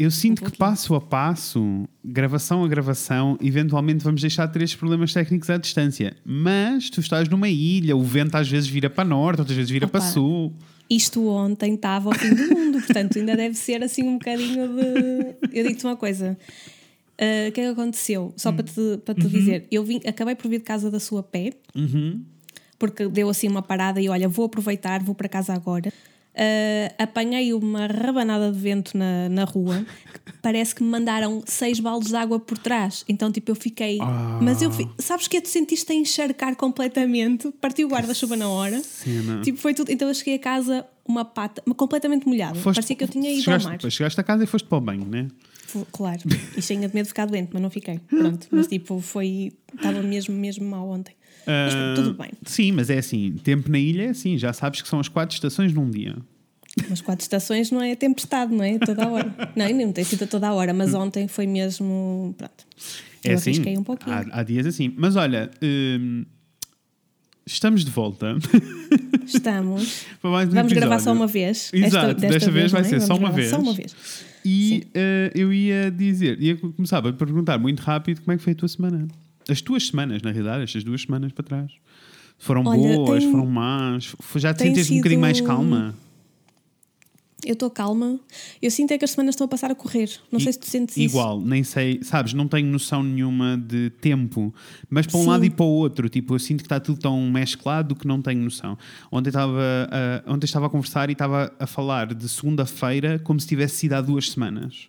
eu sinto que passo a passo, gravação a gravação, eventualmente vamos deixar de ter estes problemas técnicos à distância. Mas tu estás numa ilha, o vento às vezes vira para norte, outras vezes vira para Opa. sul. Isto ontem estava ao fim do mundo, portanto ainda deve ser assim um bocadinho de. Eu digo-te uma coisa. Ah, O que é que aconteceu? Só para te, para te dizer, eu vim, acabei por vir de casa da sua pé, porque deu assim uma parada e olha, vou aproveitar, vou para casa agora. Ah, apanhei uma rabanada de vento na, na rua, que parece que me mandaram seis baldes de água por trás. Então, tipo, eu fiquei. Mas eu. fi- Sabes que é? Tu sentiste a encharcar completamente, partiu o guarda-chuva na hora. Cena. Tipo, foi tudo. Então eu cheguei a casa uma pata, completamente molhada. Foste- Parecia que eu tinha ido chegaste, ao mar. chegaste a casa e foste para o banho, né? Claro. E tinha de medo de ficar doente, mas não fiquei. Pronto. Mas tipo, foi. Estava mesmo, mesmo mal ontem. Mas Ah, tudo bem. Sim, mas é assim: tempo na ilha é assim, já sabes que são as quatro estações num dia. Mas quatro estações não é tempestade, não é? Toda a hora. Não, não tem sido a toda a hora, mas ontem foi mesmo. Pronto. É Eu assim, arrisquei um pouquinho. há, há dias assim. Mas olha, hum, estamos de volta. Estamos. um Vamos gravar episódio. só uma vez. Exato, desta vez vai é? ser só uma gravar vez. Só uma vez. E eh, eu ia dizer, ia começar a perguntar muito rápido como é que foi a tua semana. As tuas semanas, na realidade, estas duas semanas para trás. Foram Olha, boas, tem- foram más? Já te tem sentiste um bocadinho mais sido- calma? Eu estou calma. Eu sinto é que as semanas estão a passar a correr. Não sei se tu sentes isso. Igual, nem sei, sabes, não tenho noção nenhuma de tempo, mas para um Sim. lado e para o outro, tipo, eu sinto que está tudo tão mesclado que não tenho noção. Ontem estava, a- ontem estava a conversar e estava a falar de segunda-feira como se tivesse sido há duas semanas.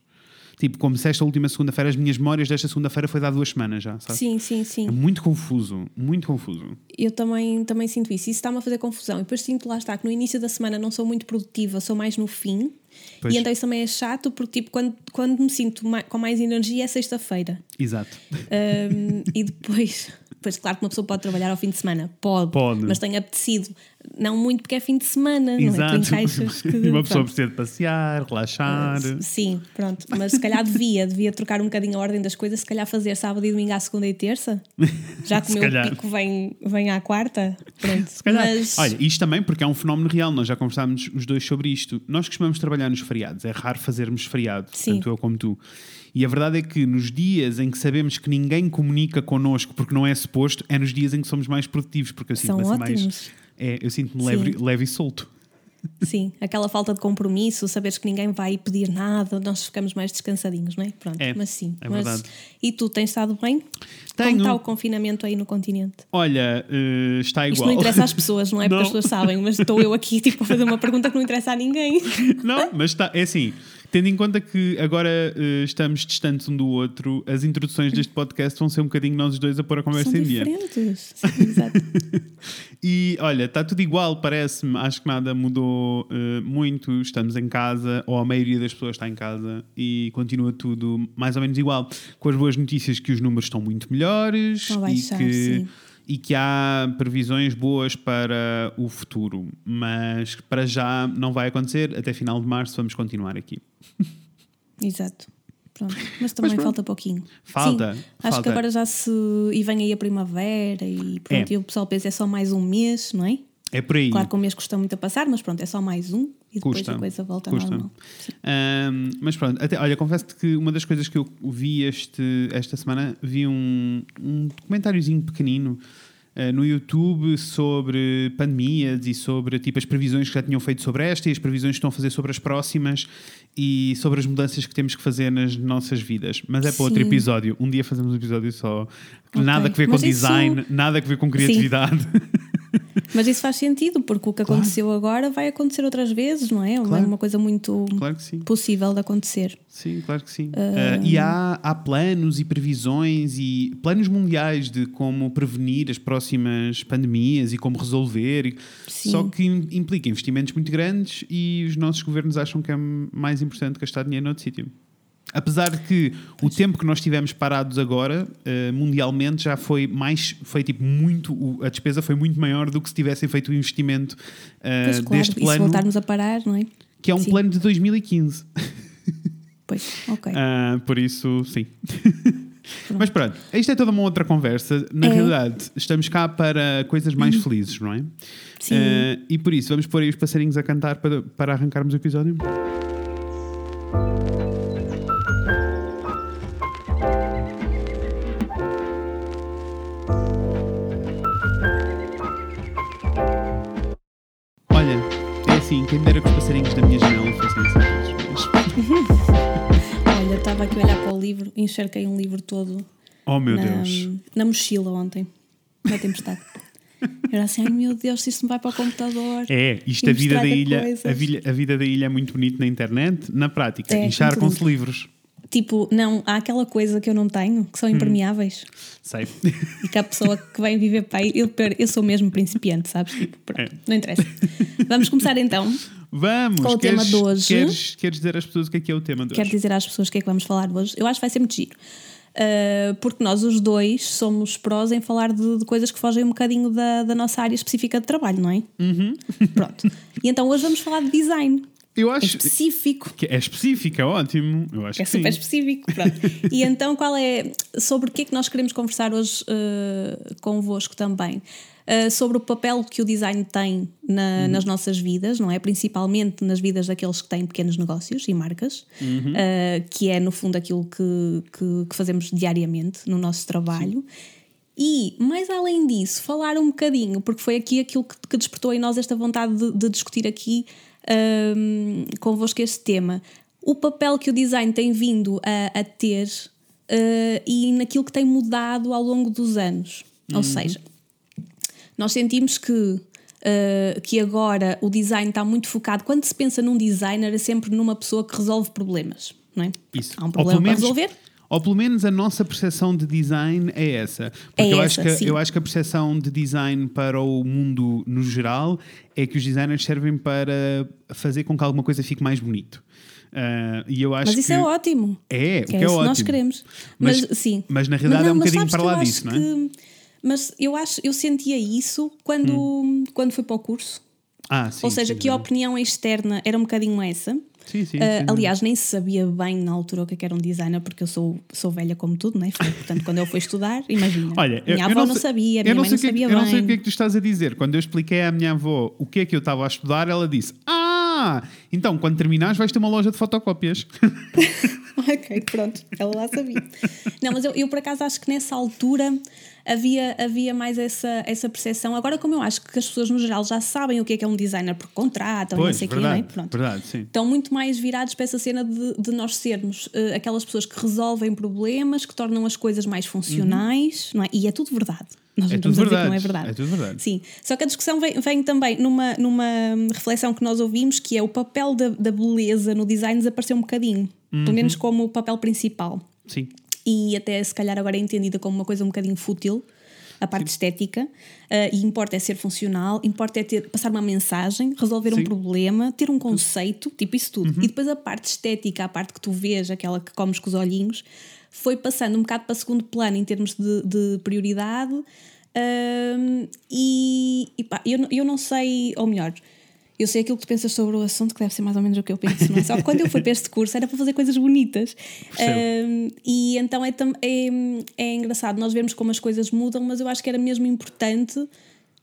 Tipo, como se esta última segunda-feira, as minhas memórias desta segunda-feira foi de há duas semanas já, sabes? Sim, sim, sim. É muito confuso, muito confuso. Eu também, também sinto isso. Isso está-me a fazer confusão. E depois sinto lá está que no início da semana não sou muito produtiva, sou mais no fim. Pois. E então isso também é chato porque tipo, quando, quando me sinto ma- com mais energia é sexta-feira. Exato. Um, e depois, depois, claro que uma pessoa pode trabalhar ao fim de semana. Pode. Pode. Mas tem apetecido. Não muito porque é fim de semana. Não é? Exato. Tu encaixas que, e uma pessoa pronto. precisa de passear, relaxar. Sim, pronto. Mas se calhar devia, devia trocar um bocadinho a ordem das coisas, se calhar fazer sábado e domingo à segunda e terça. Já que o meu calhar. pico vem, vem à quarta. Pronto. Se calhar. Mas Olha, isto também porque é um fenómeno real, nós já conversámos os dois sobre isto. Nós costumamos trabalhar nos feriados, é raro fazermos feriado, Sim. tanto eu como tu. E a verdade é que nos dias em que sabemos que ninguém comunica connosco porque não é suposto, é nos dias em que somos mais produtivos, porque eu sinto-me assim mais. É, eu sinto-me leve, leve e solto. sim, aquela falta de compromisso, saberes que ninguém vai pedir nada, nós ficamos mais descansadinhos, não é? Pronto, É, mas sim. é mas, verdade. E tu tens estado bem? Tenho. Como está o confinamento aí no continente? Olha, eh, está Isto igual. não interessa às pessoas, não é? Porque Não. as pessoas sabem, mas estou eu aqui tipo, a fazer uma pergunta que não interessa a ninguém. Não, mas está, é assim, tendo em conta que agora eh, estamos distantes um do outro, as introduções deste podcast vão ser um bocadinho nós os dois a pôr a conversa São em dia. diferentes. Sim, exato. E olha, está tudo igual, parece-me. Acho que nada mudou eh, muito. Estamos em casa, ou a maioria das pessoas está em casa, e continua tudo mais ou menos igual. Com as boas notícias que os números estão muito melhores a baixar, e, que, sim. e que há previsões boas para o futuro. Mas para já não vai acontecer. Até final de março vamos continuar aqui. Exato. Pronto. Mas também falta pouquinho. Falta, Sim, acho falta. que agora já se. E vem aí a primavera e pronto. É. E o pessoal pensa é só mais um mês, não é? É por aí. Claro que o mês custa muito a passar, mas pronto, é só mais um e depois Custa. a coisa volta Custa. normal. Ahm, mas pronto, até, olha, confesso-te que uma das coisas que eu vi este, esta semana, vi um, um documentáriozinho pequenino ah, no YouTube sobre pandemias e sobre tipo, as previsões que já tinham feito sobre esta e as previsões que estão a fazer sobre as próximas e sobre as mudanças que temos que fazer nas nossas vidas. Mas é para outro Sim. episódio. Um dia fazemos um episódio só. Ok. Nada a ver com Mas isso- design, nada a ver com criatividade. Mas isso faz sentido, porque o que Claro. aconteceu agora vai acontecer outras vezes, não é? É Claro. uma coisa muito claro possível de acontecer. Sim, claro que sim. Uh, e há, há planos e previsões e planos mundiais de como prevenir as próximas pandemias e como resolver. Sim. Só que im- implica investimentos muito grandes e os nossos governos acham que é mais importante gastar dinheiro noutro sítio. Apesar de que o tempo que nós tivemos parados agora, uh, mundialmente, já foi mais, foi tipo muito, o- a despesa foi muito maior do que se tivessem feito o investimento uh, Pois claro, deste e se plano, voltarmos a parar, não é? que é um Sim. plano de 2015. Pois, ok. Ah, por isso, sim. Mas pronto, isto é toda uma outra conversa. Na É. Uhum. realidade, estamos cá para coisas mais felizes, não é? Sim. Ah, e por isso, vamos pôr aí os passarinhos a cantar para, para arrancarmos o episódio. Quem me dera que os passarinhos da minha janela fossem assim todos. Mas- Olha, estava aqui a olhar para o livro, encharquei um livro todo Oh meu na, Deus. na mochila ontem, na tempestade. Eu era assim, ai meu Deus, se isto me vai para o computador. É, isto a vida da ilha, a, vilha- a vida da ilha é muito bonito na internet, na prática, É, encharcam-se livros. Tipo, não, há aquela coisa que eu não tenho, que são Hum. impermeáveis. Sei. E que a pessoa que vem viver para aí, eu, eu sou mesmo principiante, sabes? Tipo, pronto, É. Não interessa. Vamos começar então. Vamos! Qual o queres, tema de hoje? Queres, queres dizer às pessoas o que é que é o tema de Quero hoje? dizer às pessoas o que é que vamos falar hoje. Eu acho que vai ser muito giro. Uh, porque nós os dois somos prós em falar de, de coisas que fogem um bocadinho da, da nossa área específica de trabalho, não é? Uhum. Pronto. E então hoje vamos falar de design. Eu É acho específico. que é específica, ótimo. Eu acho É super sim. específico. Pronto. E então, qual é. Sobre o que é que nós queremos conversar hoje uh, convosco também? Uh, sobre o papel que o design tem na- nas nossas vidas, não é? Principalmente nas vidas daqueles que têm pequenos negócios e marcas, uh, que é no fundo aquilo que, que, que fazemos diariamente no nosso trabalho. E, mais além disso, falar um bocadinho, porque foi aqui aquilo que, que despertou em nós esta vontade de, de discutir aqui um, convosco este tema. O papel que o design tem vindo a, a ter uh, e naquilo que tem mudado ao longo dos anos. Ou seja, nós sentimos que, uh, que agora o design está muito focado. Quando se pensa num designer, é sempre numa pessoa que resolve problemas, não é? Isso. Há um problema pelo para menos- resolver. Ou pelo menos a nossa percepção de design é essa. Porque É eu, essa, acho que, sim. eu acho que a percepção de design para o mundo no geral é que os designers servem para fazer com que alguma coisa fique mais bonito. Ah, e eu acho Mas isso que é ótimo. É, o Que que é é isso que nós ótimo. queremos. Mas- Mas, sim. mas na realidade é um mas bocadinho para que lá disso, não é? que- mas eu acho, eu sentia isso quando, Hum. quando fui para o curso. Ah, sim, Ou seja, sim, que a opinião externa era um bocadinho essa. Sim, sim, sim. aliás, nem se sabia bem na altura o que é que era um designer, porque eu sou, sou velha como tudo, não é? Portanto, quando eu fui estudar, imagina. Olha, minha eu avó não, sabia, minha mãe não que é que- sabia Eu não sei bem. o que é que tu estás a dizer. Quando eu expliquei à minha avó o que é que eu estava a estudar, ela disse: Ah, então quando terminares vais ter uma loja de fotocópias. ok, pronto, ela lá sabia. Não, mas eu, eu por acaso acho que nessa altura havia, havia mais essa, essa percepção. Agora, como eu acho que as pessoas no geral já sabem o que é que é um designer porque contratam, não pois, sei o quê, não é? Pronto. verdade, sim. Estão muito mais virados para essa cena de, de nós sermos eh, aquelas pessoas que resolvem problemas, que tornam as coisas mais funcionais, não é? E é tudo verdade. Nós Uhum. É não tudo estamos a dizer que verdade, não é verdade. é tudo verdade. Sim. Só que a discussão vem, vem também numa, numa reflexão que nós ouvimos, que é o papel da, da beleza no design desapareceu um bocadinho. Uhum. Pelo menos como o papel principal Sim. E até se calhar agora é entendida como uma coisa um bocadinho fútil, a parte estética, eh, e importa é ser funcional, importa é ter, passar uma mensagem, resolver um Sim. problema, ter um conceito, tipo isso tudo. E depois a parte estética, a parte que tu vês, aquela que comes com os olhinhos, foi passando um bocado para segundo plano em termos de, de prioridade. Ahm, e e pá, eu, eu não sei, ou melhor, eu sei aquilo que tu pensas sobre o assunto, que deve ser mais ou menos o que eu penso, não é? Só que quando eu fui para este curso era para fazer coisas bonitas. Um, e então é, é, é engraçado nós vemos como as coisas mudam, mas eu acho que era mesmo importante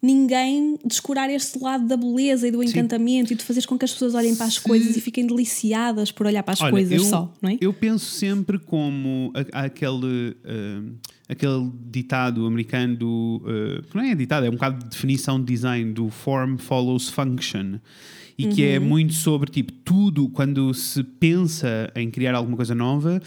ninguém descurar este lado da beleza e do encantamento e de fazeres com que as pessoas olhem para as Se- coisas e fiquem deliciadas por olhar para as Olha, coisas eu, só, não é? Eu penso sempre como a- aquele, ah, aquele ditado americano do. ah, que não é ditado, é um bocado de definição de design do form follows function. E que Uhum. é muito sobre tipo tudo quando se pensa em criar alguma coisa nova.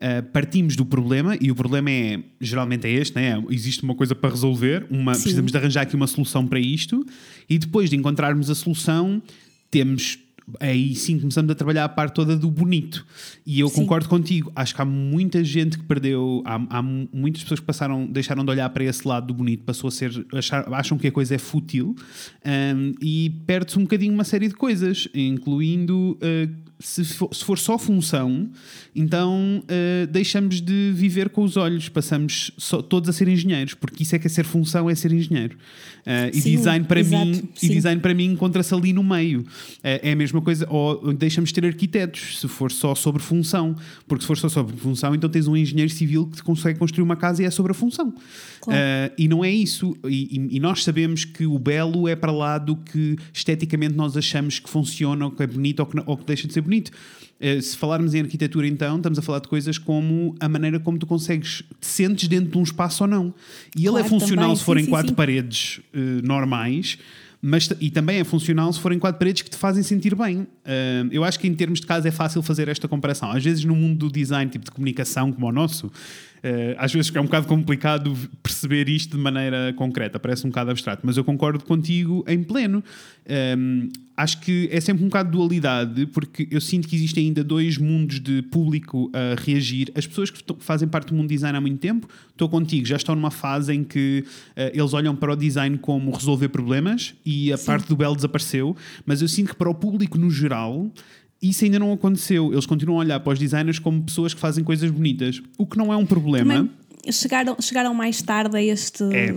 ah, partimos do problema e o problema é geralmente é este, né? existe uma coisa para resolver, uma, Sim. precisamos de arranjar aqui uma solução para isto e depois de encontrarmos a solução temos aí sim começamos a trabalhar a parte toda do bonito. E eu Sim. concordo contigo. Acho que há muita gente que perdeu, há, há muitas pessoas que passaram, deixaram de olhar para esse lado do bonito, passou a ser, achar- acham que a coisa é fútil hum, e perde-se um bocadinho uma série de coisas, incluindo uh, se, for, se for só função, então uh, deixamos de viver com os olhos, passamos só- todos a ser engenheiros, porque isso é que é ser função, é ser engenheiro. Uh, e Sim, design para exato, mim, e sim. design para mim encontra-se ali no meio. É, é a mesma coisa, ou deixamos de ter arquitetos, se for só sobre função. Porque se for só sobre função, então tens um engenheiro civil que consegue construir uma casa e é sobre a função. Claro. Ah, e não é isso. E, e- e nós sabemos que o belo é para lá do que esteticamente nós achamos que funciona, ou que é bonito, ou que, não- ou que deixa de ser bonito. Eh, se falarmos em arquitetura, então, estamos a falar de coisas como a maneira como tu consegues, te sentes dentro de um espaço ou não. E ele é Claro, funcional também. se forem quatro sim. paredes eh, normais, mas, e também é funcional se forem quatro paredes que te fazem sentir bem. Uh, eu acho que em termos de casa é fácil fazer esta comparação. Às vezes no mundo do design, tipo de comunicação como o nosso, às vezes é um bocado complicado perceber isto de maneira concreta, parece um bocado abstrato, mas eu concordo contigo em pleno. Um, ehm, acho que é sempre um bocado dualidade, porque eu sinto que existem ainda dois mundos de público a reagir. As pessoas que fazem parte do mundo design há muito tempo, estou contigo, já estão numa fase em que uh, eles olham para o design como resolver problemas e a Sim. parte do belo desapareceu, mas eu sinto que para o público no geral isso ainda não aconteceu. Eles continuam a olhar para os designers como pessoas que fazem coisas bonitas, o que não é um problema. Também chegaram, chegaram mais tarde a, este, é.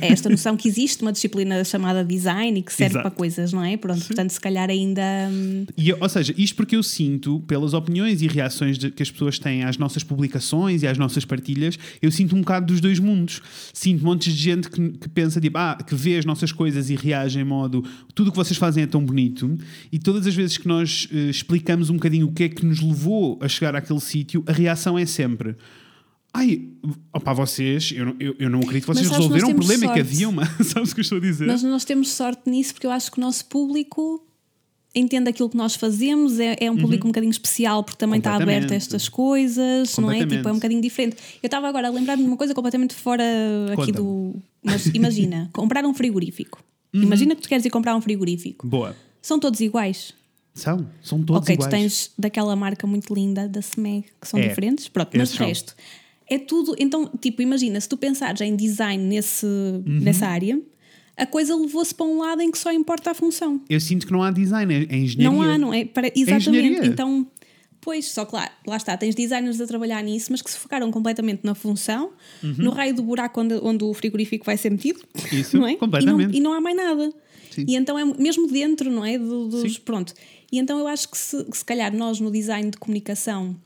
a esta noção que existe uma disciplina chamada design e que serve Exato. para coisas, não é? Pronto, portanto, se calhar ainda. Hum, e, ou seja, isto porque eu sinto, pelas opiniões e reações de, que as pessoas têm às nossas publicações e às nossas partilhas, eu sinto um bocado dos dois mundos. Sinto montes de gente que, que pensa, tipo, ah, que vê as nossas coisas e reage em modo tudo o que vocês fazem é tão bonito, e todas as vezes que nós uh, explicamos um bocadinho o que é que nos levou a chegar àquele sítio, a reação é sempre Ai, opa, vocês, eu, eu, eu não acredito que vocês resolveram um problema sorte. que havia uma. Sabes o que eu estou a dizer? Mas nós temos sorte nisso porque eu acho que o nosso público entende aquilo que nós fazemos, é, é um público uhum. um bocadinho especial porque também está aberto a estas coisas, não é? Tipo, é um bocadinho diferente. Eu estava agora a lembrar-me de uma coisa completamente fora aqui do. Mas imagina, comprar um frigorífico. Uhum. Imagina que tu queres ir comprar um frigorífico. Boa. São todos iguais. São, são todos okay, iguais. Ok, tu tens daquela marca muito linda da SMEG que são é. diferentes. Pronto, mas o resto é tudo. Então, tipo, imagina, se tu pensares em design nesse, uhum. nessa área, a coisa levou-se para um lado em que só importa a função. Eu sinto que não há design, é engenharia. Não há, não é? Para, exatamente. É então, pois, só que lá, lá está, tens designers a trabalhar nisso, mas que se focaram completamente na função, uhum. no raio do buraco onde, onde o frigorífico vai ser metido. Isso, não é? completamente. E não, e não há mais nada. Sim. E então é mesmo dentro, não é? Do, dos, Sim. pronto. E então eu acho que se, que se calhar nós no design de comunicação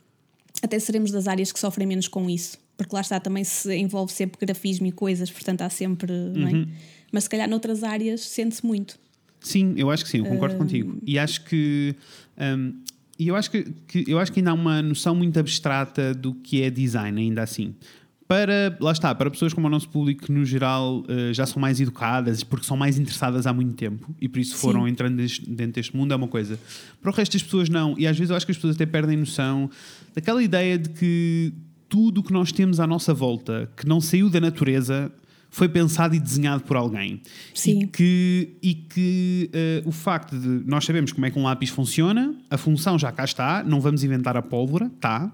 até seremos das áreas que sofrem menos com isso, porque lá está também se envolve sempre grafismo e coisas, portanto há sempre, uhum. é? Uhum. Mas se calhar noutras áreas sente-se muito. Sim, eu acho que sim, eu concordo uh... contigo. E acho que um, e eu acho que, que, eu acho que ainda há uma noção muito abstrata do que é design, ainda assim. Para, lá está, para pessoas como o nosso público que no geral uh, já são mais educadas porque são mais interessadas há muito tempo e por isso foram Sim. entrando dentro deste mundo é uma coisa. Para o resto das pessoas não, e às vezes eu acho que as pessoas até perdem noção daquela ideia de que tudo o que nós temos à nossa volta, que não saiu da natureza, foi pensado e desenhado por alguém. Sim. E que, e que uh, o facto de nós sabemos como é que um lápis funciona, a função já cá está, não vamos inventar a pólvora, tá.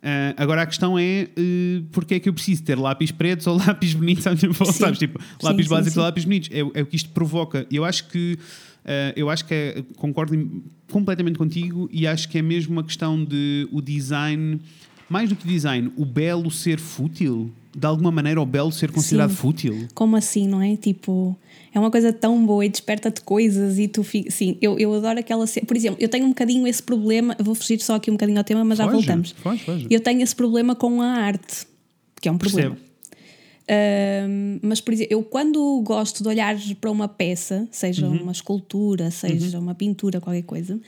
Uh, agora a questão é uh, porque é que eu preciso ter lápis pretos ou lápis bonitos à minha volta, sabes? Tipo, lápis sim, básicos sim, ou lápis bonitos. É, é, o que isto provoca. Eu acho que uh, eu acho que é, concordo completamente contigo e acho que é mesmo uma questão de o design, mais do que design, o belo ser fútil. De alguma maneira, o belo ser considerado fútil. Como assim, não é? Tipo é uma coisa tão boa e desperta-te coisas e tu fica. Sim, eu, eu adoro aquela cena. Por exemplo, eu tenho um bocadinho esse problema, vou fugir só aqui um bocadinho ao tema, mas foge, já voltamos. Foge, foge. Eu tenho esse problema com a arte, que é um problema. Uh, mas, por exemplo, eu quando gosto de olhar para uma peça, seja uhum. uma escultura, seja uhum. uma pintura, qualquer coisa, uh,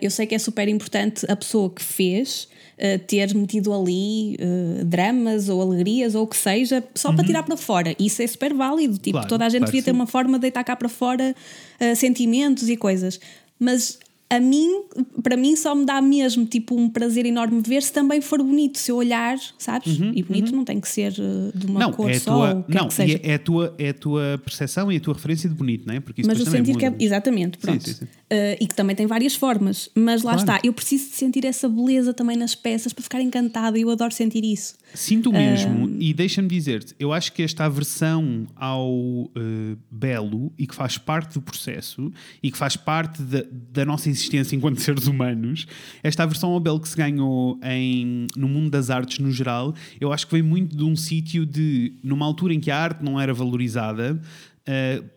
eu sei que é super importante a pessoa que fez uh, ter metido ali uh, dramas ou alegrias ou o que seja, só uhum. para tirar para fora. Isso é super válido. Tipo, claro, toda a gente claro devia ter uma forma de deitar cá para fora uh, sentimentos e coisas. Mas a mim, para mim, só me dá mesmo tipo um prazer enorme ver se também for bonito, se eu olhar, sabes? Uhum, e bonito uhum. não tem que ser eh, de uma não, cor é só. Tua, não, é, é, a tua, é a tua percepção e a tua referência de bonito, não é? Porque isso Mas o sentir que é. Exatamente, pronto. Sim, sim, sim. Uh, e que também tem várias formas. Mas lá claro. está, eu preciso de sentir essa beleza também nas peças para ficar encantada e eu adoro sentir isso. Sinto mesmo, uh, e deixa-me dizer-te, eu acho que esta aversão ao uh, belo e que faz parte do processo e que faz parte da, da nossa existência enquanto seres humanos, esta aversão ao belo que se ganhou em, no mundo das artes no geral, eu acho que vem muito de um sítio de, numa altura em que a arte não era valorizada, uh,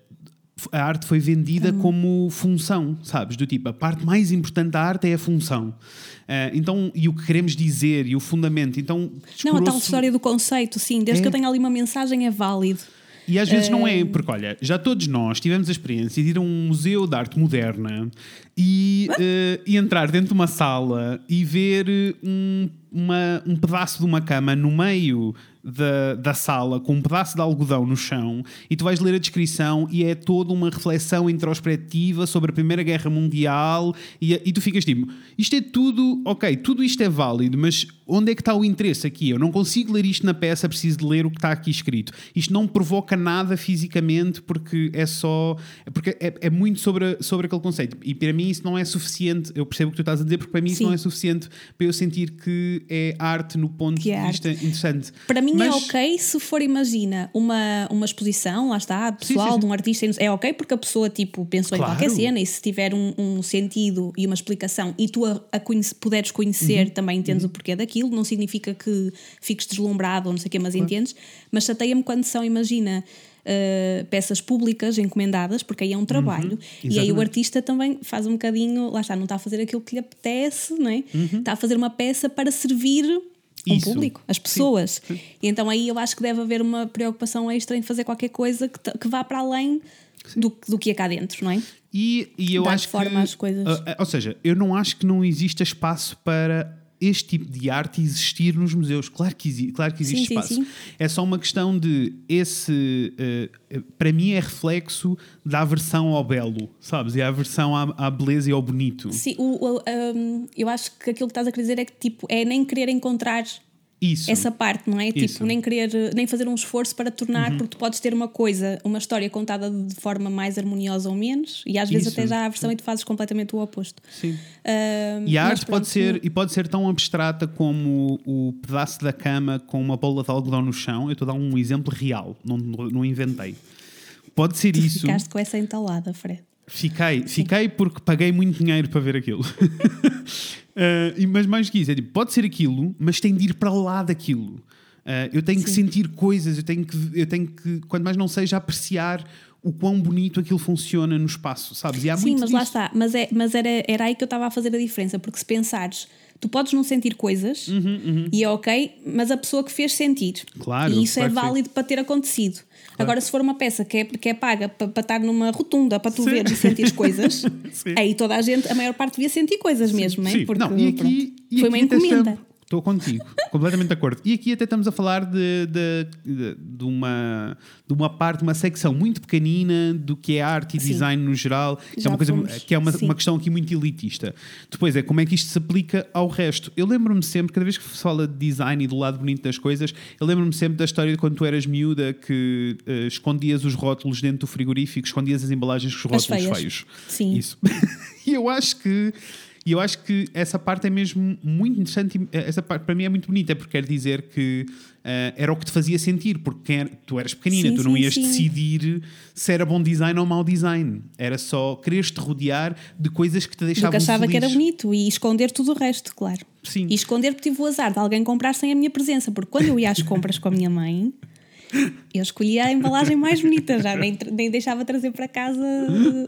a arte foi vendida uhum. como função, sabes? Do tipo, a parte mais importante da arte é a função. Uh, então, e o que queremos dizer e o fundamento. Então, não, a tal história do conceito, sim, desde é. que eu tenha ali uma mensagem é válido. E às vezes não é, porque olha, já todos nós tivemos a experiência de ir a um museu de arte moderna e, uh, e entrar dentro de uma sala e ver um uma, um pedaço de uma cama no meio da, da sala com um pedaço de algodão no chão e tu vais ler a descrição e é toda uma reflexão introspectiva sobre a Primeira Guerra Mundial e, e tu ficas tipo, isto é tudo, ok, tudo isto é válido, mas onde é que está o interesse aqui? Eu não consigo ler isto na peça, preciso de ler o que está aqui escrito. Isto não provoca nada fisicamente porque é só. Porque é, é muito sobre, sobre aquele conceito. E para mim isso não é suficiente. Eu percebo o que tu estás a dizer, porque para mim Sim. isso não é suficiente para eu sentir que é arte no ponto que de é vista arte. interessante. Para mim é Mas... é ok se for, imagina, uma, uma exposição, lá está, pessoal, sim, sim, sim. de um artista, é ok porque a pessoa tipo, pensou claro. em qualquer cena e se tiver um, um, sentido e uma explicação e tu a, a conhece, puderes conhecer, uhum. também entendes uhum. o porquê daquilo, não significa que fiques deslumbrado ou não sei o quê, mas claro. entendes. Mas chateia-me quando são, imagina. Uh, peças públicas encomendadas, porque aí é um trabalho, uhum, e aí o artista também faz um bocadinho, lá está, não está a fazer aquilo que lhe apetece, não é? Uhum. está a fazer uma peça para servir o público, as pessoas. Sim. E então aí eu acho que deve haver uma preocupação extra em fazer qualquer coisa que, que vá para além do, do que é cá dentro, não é? E, e eu Dar acho forma que, às coisas. Uh, ou seja, eu não acho que não exista espaço para este tipo de arte existir nos museus. Claro que, existe, claro que existe sim, espaço. Sim, sim. É só uma questão de esse. Uh, para mim, é reflexo da aversão ao belo, sabes? E a aversão à, à beleza e ao bonito. Sim, o, o um, eu acho que aquilo que estás a querer dizer é que tipo, é nem querer encontrar isso. essa parte, não é? Tipo, Isso. Tipo, nem querer, nem fazer um esforço para tornar, uhum. porque tu podes ter uma coisa, uma história contada de forma mais harmoniosa ou menos, e às vezes Isso. até já há a versão e tu fazes completamente o oposto. Sim. Uh, e a arte pronto, pode ser, e pode ser tão abstrata como o, pedaço da cama com uma bola de algodão no chão. Eu estou a dar um exemplo real, não, não inventei. Pode ser tu isso. Ficaste com essa entalada, Fred. Fiquei, fiquei porque paguei muito dinheiro para ver aquilo. uh, mas mais que isso, é tipo, pode ser aquilo, mas tem de ir para lá daquilo. Uh, eu tenho Sim. que sentir coisas, eu tenho que, eu tenho que, quando mais não seja, apreciar o quão bonito aquilo funciona no espaço, sabes? E há Sim, mas lá está. Mas, é, mas era, era aí que eu estava a fazer a diferença, porque se pensares, tu podes não sentir coisas uhum, uhum. e é ok, mas a pessoa que fez sentir. Claro. E isso é válido para ter acontecido. Agora, se for uma peça que é, que é paga para, para estar numa rotunda para tu ver e sentir coisas, aí toda a gente, a maior parte devia sentir coisas mesmo, não é? Porque não, e aqui, e foi uma encomenda. Estou contigo, completamente de acordo. E aqui até estamos a falar de, de, de, de, uma, de uma parte, uma secção muito pequenina do que é arte e Sim. design no geral, que é uma, coisa, que é uma, uma questão aqui muito elitista. Depois é como é que isto se aplica ao resto. Eu lembro-me sempre, cada vez que se fala de design e do lado bonito das coisas, eu lembro-me sempre da história de quando tu eras miúda que uh, escondias os rótulos dentro do frigorífico, escondias as embalagens com os rótulos feios. feios. Sim. Isso. e eu acho que e eu acho que essa parte é mesmo muito interessante. Essa parte para mim é muito bonita, porque quer dizer que uh, era o que te fazia sentir, porque tu eras pequenina, sim, tu não sim, ias sim. decidir se era bom design ou mau design. Era só quereres-te rodear de coisas que te deixavam Porque achava feliz. que era bonito e esconder tudo o resto, claro. Sim. E esconder porque tive o azar de alguém comprar sem a minha presença, porque quando eu ia às compras com a minha mãe. Eu escolhia a embalagem mais bonita, já nem, nem deixava trazer para casa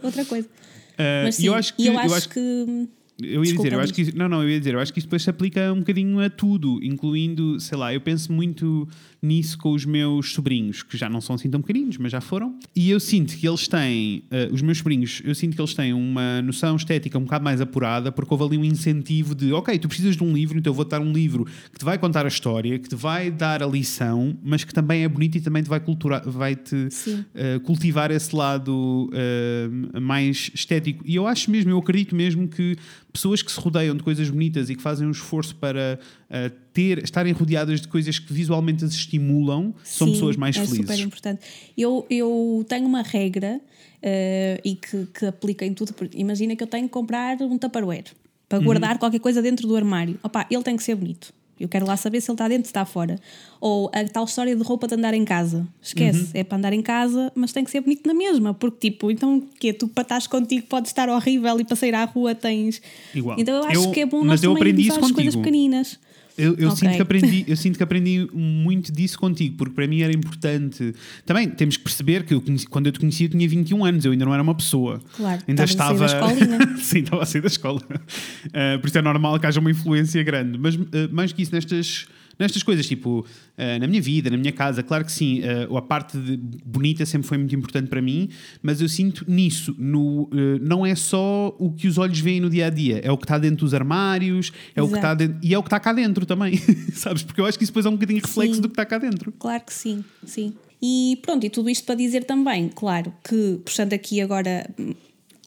outra coisa. Uh, Mas sim, eu acho que, eu acho, eu acho que eu ia dizer, eu acho que não, não, eu ia dizer, eu acho que isto depois se aplica um bocadinho a tudo, incluindo, sei lá, eu penso muito nisso com os meus sobrinhos, que já não são assim tão pequeninos, mas já foram. E eu sinto que eles têm, uh, os meus sobrinhos, eu sinto que eles têm uma noção estética um bocado mais apurada, porque houve ali um incentivo de, ok, tu precisas de um livro, então eu vou-te dar um livro que te vai contar a história, que te vai dar a lição, mas que também é bonito e também te vai, culturar, vai -te, uh, cultivar esse lado uh, mais estético. E eu acho mesmo, eu acredito mesmo que pessoas que se rodeiam de coisas bonitas e que fazem um esforço para uh, ter, estarem rodeadas de coisas que visualmente as estimulam, Sim, são pessoas mais é felizes. É super importante. Eu, eu tenho uma regra uh, e que, que aplica em tudo. Imagina que eu tenho que comprar um tupperware para uhum. guardar qualquer coisa dentro do armário. Opa, ele tem que ser bonito. Eu quero lá saber se ele está dentro, se está fora. Ou a tal história de roupa de andar em casa. Esquece, uhum. é para andar em casa, mas tem que ser bonito na mesma. Porque, tipo, então, que Tu para estar contigo pode estar horrível e para sair à rua tens. Igual. Então eu acho eu, que é bom nós também aprendi as coisas pequeninas. Eu, eu, okay. sinto que aprendi, eu sinto que aprendi muito disso contigo, porque para mim era importante. Também temos que perceber que eu conheci, quando eu te conheci eu tinha 21 anos, eu ainda não era uma pessoa. Claro, ainda estava. Sim, estava a sair da escola. Uh, por isso é normal que haja uma influência grande. Mas uh, mais que isso, nestas nestas coisas, tipo, uh, na minha vida, na minha casa, claro que sim, uh, a parte bonita sempre foi muito importante para mim, mas eu sinto nisso, no, uh, não é só o que os olhos veem no dia a dia, é o que está dentro dos armários, é Exato. o que está dentro, e é o que está cá dentro também, sabes? Porque eu acho que isso depois é um bocadinho reflexo sim. do que está cá dentro. Claro que sim, sim. E pronto, e tudo isto para dizer também, claro, que puxando aqui agora.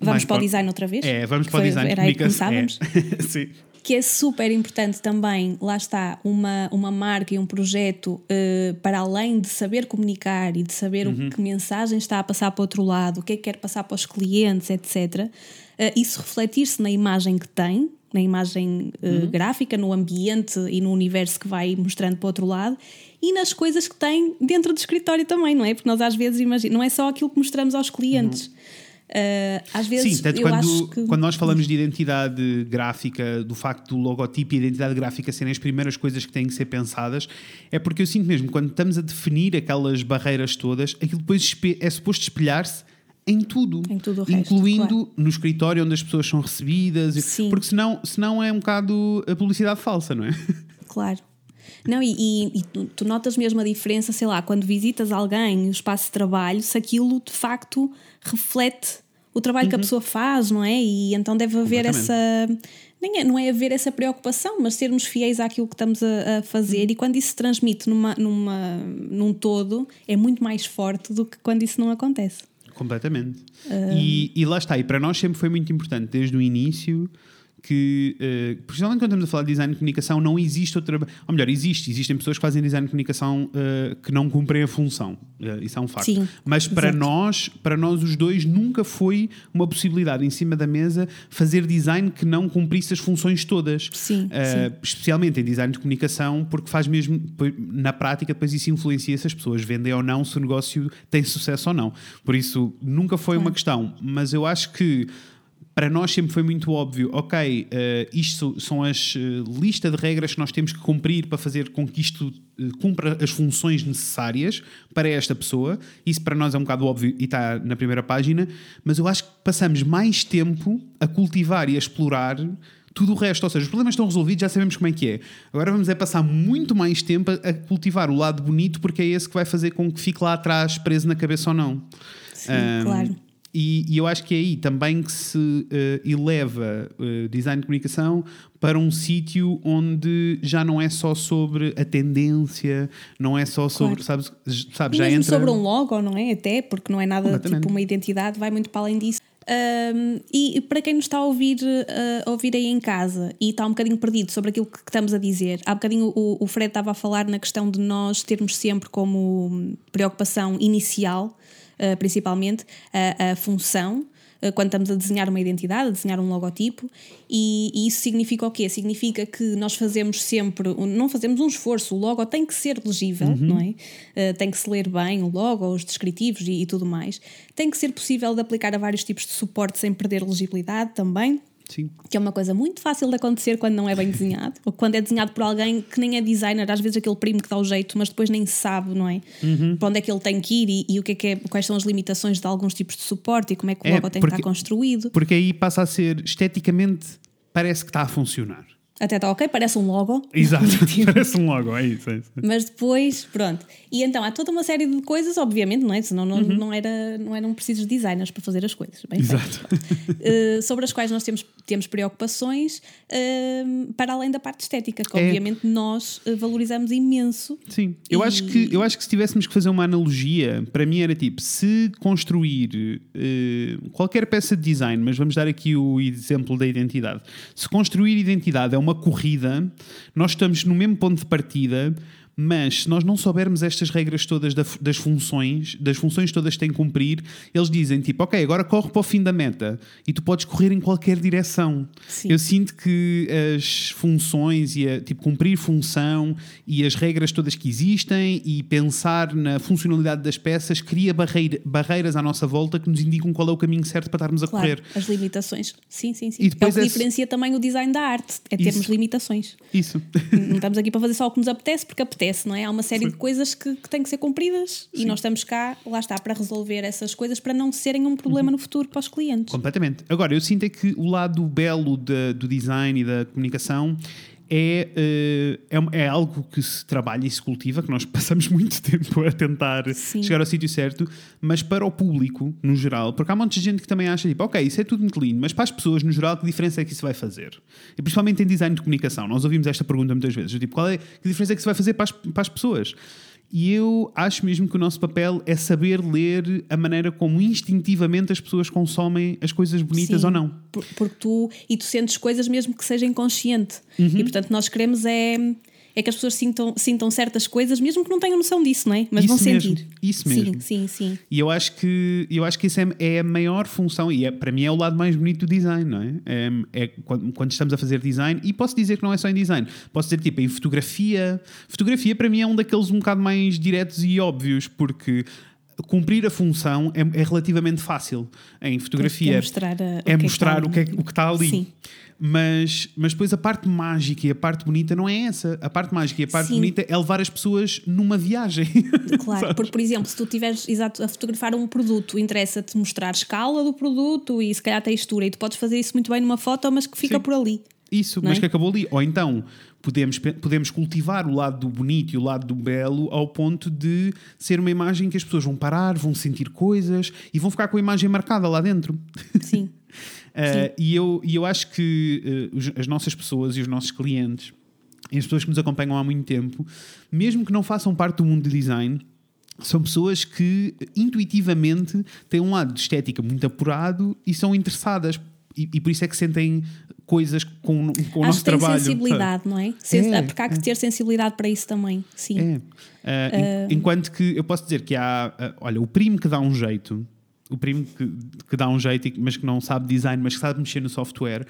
Vamos Mais para o design outra vez? É, vamos para o design. Era aí que começávamos. É. sim que é super importante também, lá está, uma, uma marca e um projeto uh, para além de saber comunicar e de saber uhum. o que mensagem está a passar para o outro lado, o que é que quer passar para os clientes, etc. Uh, eh, isso refletir-se na imagem que tem, na imagem uh, uhum. gráfica, no ambiente e no universo que vai mostrando para o outro lado e nas coisas que tem dentro do escritório também, não é? Porque nós às vezes imaginamos, não é só aquilo que mostramos aos clientes. Uhum. Uh, às vezes Sim, tanto eu quando, acho que... quando nós falamos de identidade gráfica, do facto do logotipo e identidade gráfica serem as primeiras coisas que têm que ser pensadas, é porque eu sinto mesmo, quando estamos a definir aquelas barreiras todas, aquilo depois é suposto espelhar-se em tudo, em tudo incluindo resto, claro. no escritório onde as pessoas são recebidas, Sim. porque senão, senão é um bocado a publicidade falsa, não é? Claro. Não, e, e, e tu, tu, notas mesmo a diferença, sei lá, quando visitas alguém, o espaço de trabalho, se aquilo de facto reflete o trabalho uhum. que a uhum. pessoa faz, não é? E então deve haver essa. Nem é, não é haver essa preocupação, mas sermos fiéis àquilo que estamos a, a fazer uhum. e quando isso se transmite numa, numa, num todo é muito mais forte do que quando isso não acontece. Completamente. Uh... E, e lá está, e para nós sempre foi muito importante, desde o início, que, uh, principalmente quando estamos a falar de design de comunicação, não existe outra. Ou melhor, existe, existem pessoas que fazem design de comunicação uh, que não cumprem a função. Uh, isso é um facto. Sim, Mas para nós, para nós os dois, nunca foi uma possibilidade em cima da mesa fazer design que não cumprisse as funções todas. Sim, sim. Especialmente em design de comunicação, porque faz mesmo, na prática, depois isso influencia se as pessoas vendem ou não, se o negócio tem sucesso ou não. Por isso, nunca foi uma questão. Mas eu acho que para nós sempre foi muito óbvio, ok, uh, isto são as uh, lista de regras que nós temos que cumprir para fazer com que isto uh, cumpra as funções necessárias para esta pessoa. Isso para nós é um bocado óbvio e está na primeira página, mas eu acho que passamos mais tempo a cultivar e a explorar tudo o resto. Ou seja, os problemas estão resolvidos, já sabemos como é que é. Agora vamos é passar muito mais tempo a, cultivar o lado bonito, porque é esse que vai fazer com que fique lá atrás preso na cabeça ou não. Sim, um, claro. E, e, eu acho que é aí também que se uh, eleva uh, design de comunicação para um sítio onde já não é só sobre a tendência, não é só sobre, claro. sabes, sabes já entra... sobre um logo, não é? Até, porque não é nada tipo uma identidade, vai muito para além disso. Um, e para quem nos está a ouvir, uh, ouvir aí em casa e está um bocadinho perdido sobre aquilo que, estamos a dizer, há bocadinho o, o Fred estava a falar na questão de nós termos sempre como preocupação inicial uh, principalmente, a, função quando estamos a desenhar uma identidade, a desenhar um logotipo, e, e, isso significa o quê? Significa que nós fazemos sempre, não fazemos um esforço, o logo tem que ser legível, uhum. não é? Uh, tem que se ler bem o logo, os descritivos e, e tudo mais. Tem que ser possível de aplicar a vários tipos de suporte sem perder legibilidade também. Sim. Que é uma coisa muito fácil de acontecer quando não é bem desenhado, ou quando é desenhado por alguém que nem é designer, às vezes aquele primo que dá o jeito, mas depois nem sabe, não é? Uhum. Para onde é que ele tem que ir e, e o que é que é, quais são as limitações de alguns tipos de suporte e como é que o é, logo tem porque, que estar construído. Porque aí passa a ser esteticamente parece que está a funcionar. Até está ok, parece um logo. Exato, parece um logo, é isso, é isso. Mas depois, pronto. E então há toda uma série de coisas, obviamente, não é? Senão não, uhum. não, era, não eram precisos designers para fazer as coisas. Bem Exato. uh, sobre as quais nós temos, temos preocupações, uh, para além da parte estética, que é. obviamente nós uh, valorizamos imenso. Sim, eu, e... acho que, eu acho que se tivéssemos que fazer uma analogia, para mim era tipo: se construir qualquer peça de design, mas vamos dar aqui o exemplo da identidade, se construir identidade é uma corrida, nós estamos no mesmo ponto de partida, mas se nós não soubermos estas regras todas das funções, das funções todas que têm que cumprir, eles dizem tipo, ok, agora corre para o fim da meta e tu podes correr em qualquer direção. Sim. Eu sinto que as funções e a, tipo, cumprir função e as regras todas que existem e pensar na funcionalidade das peças cria barreira, barreiras à nossa volta que nos indicam qual é o caminho certo para estarmos a claro, correr. As limitações. Sim, sim, sim. E depois é o que é... diferencia também o design da arte, é termos Isso. limitações. Isso. Não estamos aqui para fazer só o que nos apetece, porque apetece acontece, não é? Há uma série Sim. de coisas que, que, têm que ser cumpridas Sim. e nós estamos cá, lá está, para resolver essas coisas para não serem um problema uhum. no futuro para os clientes. Completamente. Agora, eu sinto é que o lado belo de, do design e da comunicação é, eh, é, é, algo que se trabalha e se cultiva, que nós passamos muito tempo a tentar Sim. chegar ao sítio certo, mas para o público, no geral, porque há um monte de gente que também acha, tipo, ok, isso é tudo muito lindo, mas para as pessoas, no geral, que diferença é que isso vai fazer? E principalmente em design de comunicação, nós ouvimos esta pergunta muitas vezes, tipo, qual é, que diferença é que isso vai fazer para as, para as pessoas? E eu acho mesmo que o nosso papel é saber ler a maneira como instintivamente as pessoas consomem as coisas bonitas Sim, ou não. Porque tu, e tu sentes coisas mesmo que seja inconsciente. Uhum. E portanto nós queremos é é que as pessoas sintam, sintam certas coisas, mesmo que não tenham noção disso, não é? Mas isso vão mesmo, sentir. Isso mesmo. Sim, sim, sim. E eu acho que, eu acho que isso é, é a maior função, e é, para mim é o lado mais bonito do design, não é? É, é quando, quando, estamos a fazer design, e posso dizer que não é só em design, posso dizer tipo em fotografia. Fotografia para mim é um daqueles um bocado mais diretos e óbvios, porque cumprir a função é, é relativamente fácil. Em fotografia é mostrar, a, é mostrar o que, é, o que está ali. Sim. Mas, mas depois a parte mágica e a parte bonita não é essa. A parte mágica e a parte Sim. bonita é levar as pessoas numa viagem. Claro, porque, por exemplo, se tu estiveres a fotografar um produto, interessa-te mostrar a escala do produto e se calhar a textura, e tu podes fazer isso muito bem numa foto, mas que fica Sim. por ali. Isso, mas é? que acabou ali. Ou então podemos, podemos cultivar o lado do bonito e o lado do belo ao ponto de ser uma imagem que as pessoas vão parar, vão sentir coisas e vão ficar com a imagem marcada lá dentro. Sim. Uh, e, eu, e eu acho que uh, as nossas pessoas e os nossos clientes e as pessoas que nos acompanham há muito tempo, mesmo que não façam parte do mundo de design, são pessoas que intuitivamente têm um lado de estética muito apurado e são interessadas. E, e por isso é que sentem coisas com, com o nosso que tem trabalho. sensibilidade, não é? é porque há que é. ter sensibilidade para isso também. Sim. É. Uh, enquanto que eu posso dizer que há, olha, o primo que dá um jeito o primo que, que dá um jeito, mas que não sabe design, mas que sabe mexer no software.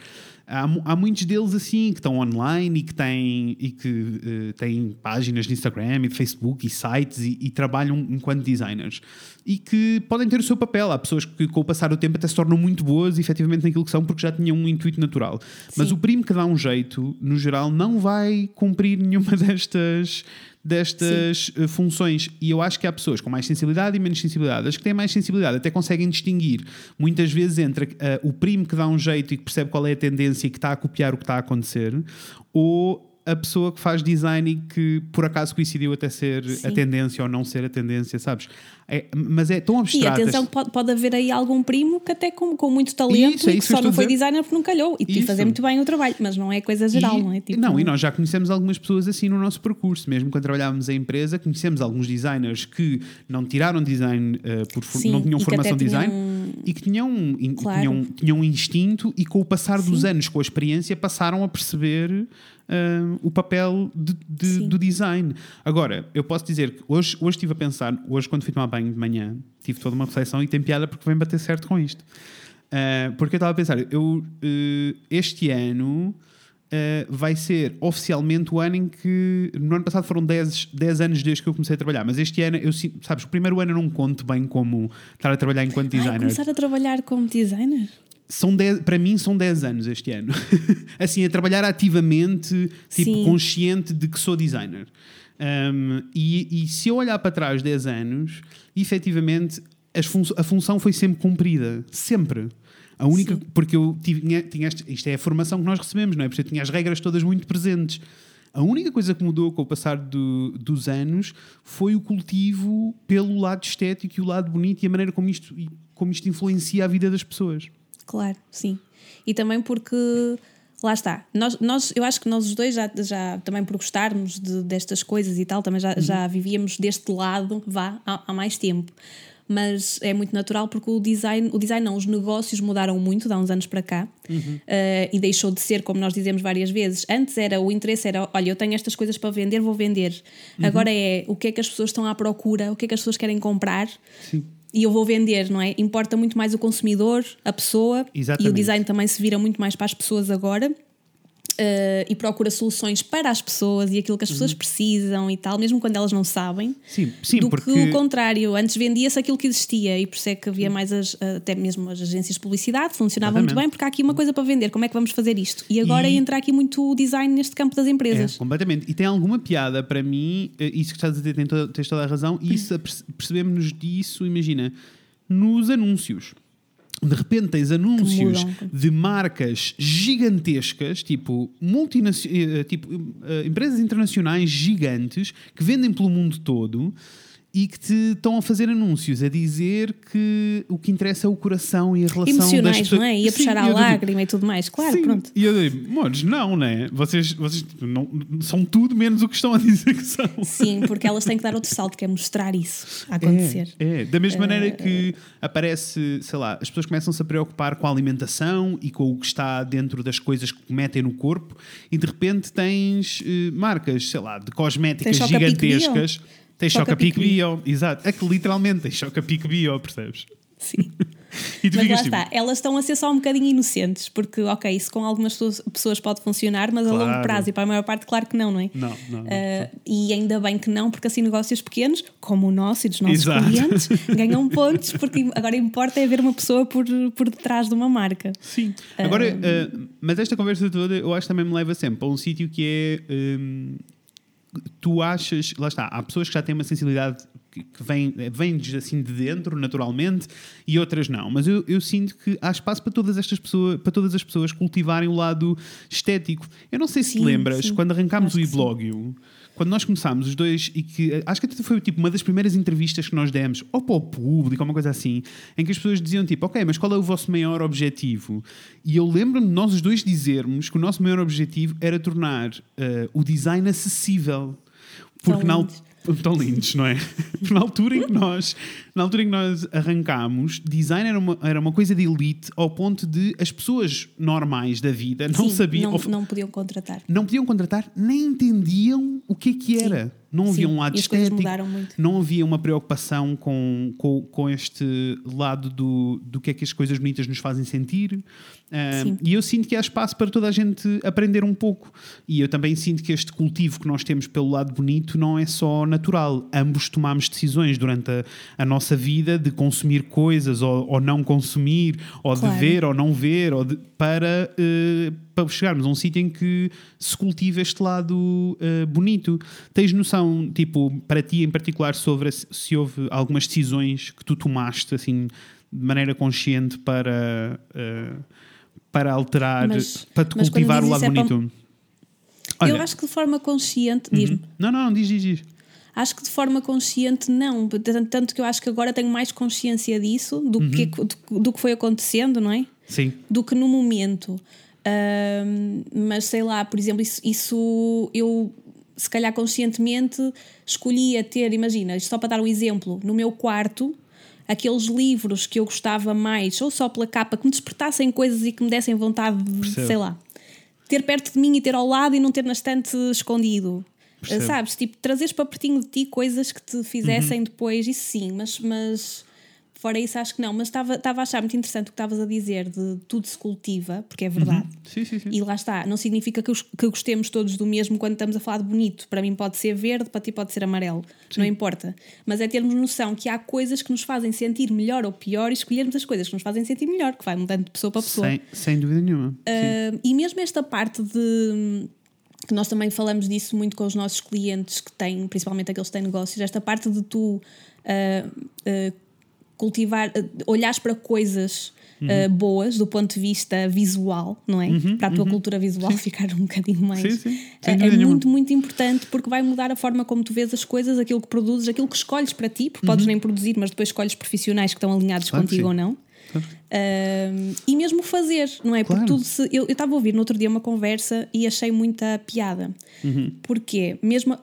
Há, há muitos deles assim que estão online e que têm, e que, uh, têm páginas de Instagram e de Facebook e sites e, e, trabalham enquanto designers e que podem ter o seu papel. Há pessoas que, com o passar do tempo, até se tornam muito boas efetivamente naquilo que são porque já tinham um intuito natural. Sim. Mas o primo que dá um jeito, no geral, não vai cumprir nenhuma destas destas Sim. Eh, funções. E eu acho que há pessoas com mais sensibilidade e menos sensibilidade. As que têm mais sensibilidade até conseguem distinguir muitas vezes entre uh, o primo que dá um jeito e que percebe qual é a tendência e que está a copiar o que está a acontecer, ou a pessoa que faz design e que por acaso coincidiu até ser Sim. a tendência ou não ser a tendência, sabes? É, mas é tão abstrato. E atenção, pode, pode haver aí algum primo que até com, com muito talento isso, é e que só não foi designer porque não calhou e, e fazer muito bem o trabalho, mas não é coisa geral, e, não é? Tipo, não, e nós já conhecemos algumas pessoas assim no nosso percurso, mesmo quando trabalhávamos em empresa, conhecemos alguns designers que não tiraram design uh, por Sim, não tinham formação de design tinham... e que tinham, claro. tinham, tinham um instinto e com o passar Sim. dos anos, com a experiência, passaram a perceber o papel de, de, do design. Agora, eu posso dizer que hoje, hoje estive a pensar, hoje quando fui tomar banho de manhã, tive toda uma reflexão e tem piada porque vem bater certo com isto. Uh, porque eu estava a pensar, eu uh, este ano Uh, vai ser oficialmente o ano em que. No ano passado foram 10, 10 anos desde que eu comecei a trabalhar, mas este ano, eu, sabes, o primeiro ano eu não conto bem como estar a trabalhar enquanto designer. Ai, começar a trabalhar como designer? São dez, para mim são 10 anos este ano. assim, a trabalhar ativamente, tipo, Sim. consciente de que sou designer. Um, e, e, se eu olhar para trás 10 anos, efetivamente fun a função foi sempre cumprida. Sempre. A única, Sim. porque eu tinha, tinha isto é a formação que nós recebemos, não é? Porque eu tinha as regras todas muito presentes. A única coisa que mudou com o passar do, dos anos foi o cultivo pelo lado estético e o lado bonito e a maneira como isto, como isto influencia a vida das pessoas. Claro, sim. E também porque lá está. Nós, nós, eu acho que nós os dois já, já também por gostarmos de, destas coisas e tal, também já, uhum. já vivíamos deste lado, vá, há, há, mais tempo. Mas é muito natural porque o design, o design não, os negócios mudaram muito de há uns anos para cá uhum. uh, e deixou de ser, como nós dizemos várias vezes. Antes era o interesse era, olha, eu tenho estas coisas para vender, vou vender. Uhum. Agora é o que é que as pessoas estão à procura, o que é que as pessoas querem comprar. Sim e eu vou vender, não é? Importa muito mais o consumidor, a pessoa, Exatamente. e o design também se vira muito mais para as pessoas agora. Uh, e procura soluções para as pessoas e aquilo que as pessoas uhum. precisam e tal, mesmo quando elas não sabem. Sim, sim do porque... que o contrário. Antes vendia-se aquilo que existia e por isso é que havia mais as, até mesmo as agências de publicidade, funcionavam muito bem, porque há aqui uma coisa para vender, como é que vamos fazer isto? E agora e... entra aqui muito o design neste campo das empresas. É, completamente. E tem alguma piada para mim, eh, isso que estás a dizer, tem toda, tens toda a razão, e isso percebemos disso, imagina, nos anúncios de repente tens anúncios de marcas gigantescas, tipo, eh, tipo eh, empresas internacionais gigantes que vendem pelo mundo todo e que te estão a fazer anúncios a dizer que o que interessa é o coração e a relação das Emocionais, pessoas. não é? E a puxar à eu digo, lágrima e tudo mais. Claro, Sim, pronto. E eu digo, modos, não, né? Vocês, vocês tipo, não, são tudo menos o que estão a dizer que são. Sim, porque elas têm que dar outro salto, que é mostrar isso a acontecer. É, é. da mesma maneira que aparece, sei lá, as pessoas começam-se a preocupar com a alimentação e com o que está dentro das coisas que metem no corpo e de repente tens eh, marcas, sei lá, de cosméticas gigantescas. Tens Choca-Pic Choca-Pic Bio, exato. É que literalmente tens Choca-Pic Bio, percebes? Sim. E Mas lá tipo, está, elas estão a ser só um bocadinho inocentes, porque, ok, isso com algumas pessoas- pode funcionar, mas a longo Claro. prazo e para a maior parte, claro que não, não é? Não, não, não. Ah, e ainda bem que não, porque assim negócios pequenos, como o nosso e dos nossos Exato. clientes, ganham pontos, porque agora importa é ver uma pessoa por, por detrás de uma marca. Sim. Agora, eh, mas esta conversa toda eu acho que também me leva sempre para um sítio que é. hum, tu achas. Lá está, há pessoas que já têm uma sensibilidade que, vem, vem assim de dentro, naturalmente, e outras não. Mas eu, eu sinto que há espaço para todas estas pessoas, para todas as pessoas cultivarem o lado estético. Eu não sei se te Sim, lembras, sim. quando arrancámos Acho o que sim. Quando nós começámos os dois, e que acho que até foi tipo uma das primeiras entrevistas que nós demos, ou para o público, ou uma coisa assim, em que as pessoas diziam tipo, ok, mas qual é o vosso maior objetivo? E eu lembro-me de nós os dois dizermos que o nosso maior objetivo era tornar eh, o design acessível. Porque na. Tão lindos, não é? na altura em que nós, na altura em que nós arrancámos, design era uma, era uma coisa de elite ao ponto de as pessoas normais da vida não Sim, sabiam, Não, ou- não podiam contratar. não podiam contratar, nem entendiam o que é que era. Não havia Sim, um lado estético, não havia uma preocupação com, com, com este lado do, do que é que as coisas bonitas nos fazem sentir. Sim. e eu sinto que há espaço para toda a gente aprender um pouco. E eu também sinto que este cultivo que nós temos pelo lado bonito não é só natural. Ambos tomamos decisões durante a, a nossa vida de consumir coisas ou, ou não consumir, ou Claro. de ver ou não ver, ou de- para, eh, para chegarmos a um sítio em que se cultiva este lado eh, bonito. Tens noção, tipo, para ti em particular, sobre se- houve algumas decisões que tu tomaste assim de maneira consciente para, eh, para alterar, Mas- para te cultivar o lado é bonito? Eu acho que de forma consciente, diz-me, Não, não, não, diz, diz, diz. Acho que de forma consciente não, Tanto- que eu acho que agora tenho mais consciência disso do, que, do, do que foi acontecendo, não é? Sim. Do que no momento. Mas sei lá, por exemplo, isso, isso eu se calhar conscientemente escolhia ter, imagina, só para dar um exemplo, no meu quarto, aqueles livros que eu gostava mais, ou só pela capa, que me despertassem coisas e que me dessem vontade de, Percebo. sei lá, ter perto de mim e ter ao lado e não ter na estante escondido. Percebo. Sabes? Tipo, trazeres para pertinho de ti coisas que te fizessem Uhum. depois, isso sim, mas, mas fora isso acho que não. Mas estava estava a achar muito interessante o que estavas a dizer de tudo se cultiva, porque é verdade. Sim, sim, sim. E lá está, não significa que, os- que gostemos todos do mesmo quando estamos a falar de bonito. Para mim pode ser verde, para ti pode ser amarelo. Não importa. Mas é termos noção que há coisas que nos fazem sentir melhor ou pior e escolhermos as coisas que nos fazem sentir melhor, que vai mudando de pessoa para pessoa. Sem, sem dúvida nenhuma. Sim. Uh, e mesmo esta parte de que nós também falamos disso muito com os nossos clientes que têm, principalmente aqueles que têm negócios, esta parte de tu uh, uh, cultivar, uh, olhares para coisas uh, boas do ponto de vista visual, não é? para a tua cultura visual ficar um bocadinho mais. Sim, sim. Uh, é muito, muito importante porque vai mudar a forma como tu vês as coisas, aquilo que produzes, aquilo que escolhes para ti, porque podes nem produzir, mas depois escolhes profissionais que estão alinhados Claro contigo sim. ou não. Claro. Um, e mesmo fazer, não é? Claro. Porque tudo se, eu eu estava a ouvir no outro dia uma conversa e achei muita piada. Uhum. Porque mesmo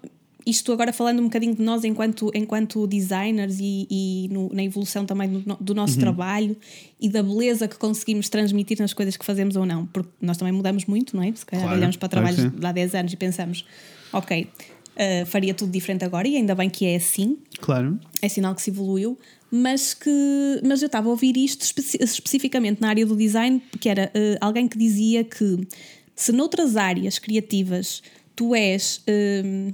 isto agora falando um bocadinho de nós enquanto, enquanto designers e, e no- na evolução também do, do Uhum. nosso trabalho e da beleza que conseguimos transmitir nas coisas que fazemos ou não. Porque nós também mudamos muito, não é? Se calhar Claro, olhamos para claro trabalhos sim. de há 10 anos e pensamos, ok, uh, faria tudo diferente agora e ainda bem que é assim Claro. é sinal que se evoluiu, mas que mas eu estava a ouvir isto especi- especificamente na área do design, que era eh, alguém que dizia que se noutras áreas criativas tu és hum,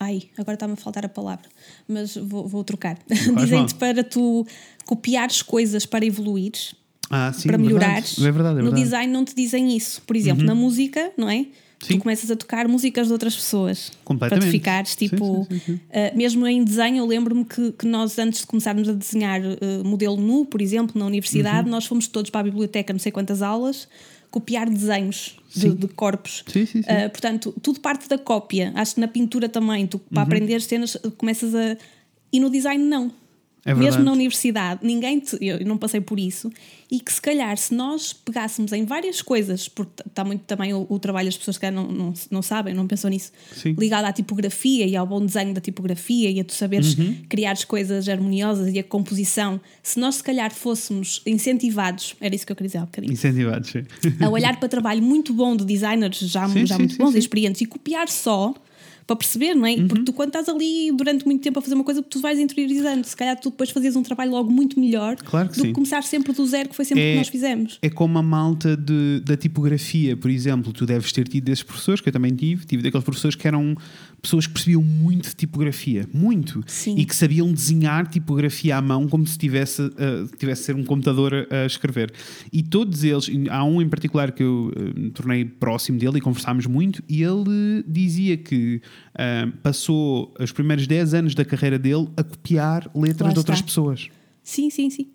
ai, agora está-me a faltar a palavra, mas vou, vou trocar. Dizem-te para tu copiares coisas para evoluires, Ah, sim, para verdade. melhorares. É verdade, é no verdade. Uhum. design não te dizem isso. Por exemplo, na música, não é? Sim. tu começas a tocar músicas de outras pessoas. Para tu ficares, tipo, Sim, sim, uh, mesmo em desenho, eu lembro-me que, que nós, antes de começarmos a desenhar uh, modelo nu, por exemplo, na Uhum. universidade, nós fomos todos para a biblioteca, não sei quantas aulas, copiar desenhos de, de corpos. Sim, sim, sim. Uh, portanto, tudo parte da cópia. Acho que na pintura também, tu Uhum. para aprender cenas começas a. E no design, não. É Mesmo na universidade, ninguém te, eu não passei por isso, e que se calhar se nós pegássemos em várias coisas, porque está muito também o, o trabalho, as pessoas que não, não, não sabem, não pensam nisso, Sim. ligado à tipografia e ao bom desenho da tipografia e a tu saberes Uhum. criar as coisas harmoniosas e a composição, se nós se calhar fôssemos incentivados, era isso que eu queria dizer há um bocadinho, Incentivados, sim. a olhar para trabalho muito bom de designers já, Sim, já sim, muito bons e experientes e copiar só para perceber, não é? Uhum. Porque tu, quando estás ali durante muito tempo a fazer uma coisa, tu vais interiorizando. Se calhar tu depois fazias um trabalho logo muito melhor Claro que do sim. que começar sempre do zero, que foi sempre o É- que nós fizemos. É como a malta de- da tipografia, por exemplo. Tu deves ter tido desses professores, que eu também tive. Tive daqueles professores que eram pessoas que percebiam muito de tipografia. Muito. Sim. E que sabiam desenhar tipografia à mão como se tivesse, uh, tivesse a ser um computador a, a escrever. E todos eles, há um em particular que eu uh, me tornei próximo dele e conversámos muito, e ele dizia que uh, passou os primeiros 10 anos da carreira dele a copiar letras de outras pessoas. Sim, sim, sim.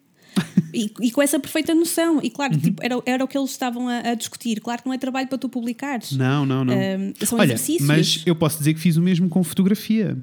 E, e com essa perfeita noção. E claro, Uhum. tipo, era, era o que eles estavam a, a discutir. Claro que não é trabalho para tu publicares. Não, não, não. Um, são Olha, exercícios. mas eu posso dizer que fiz o mesmo com fotografia.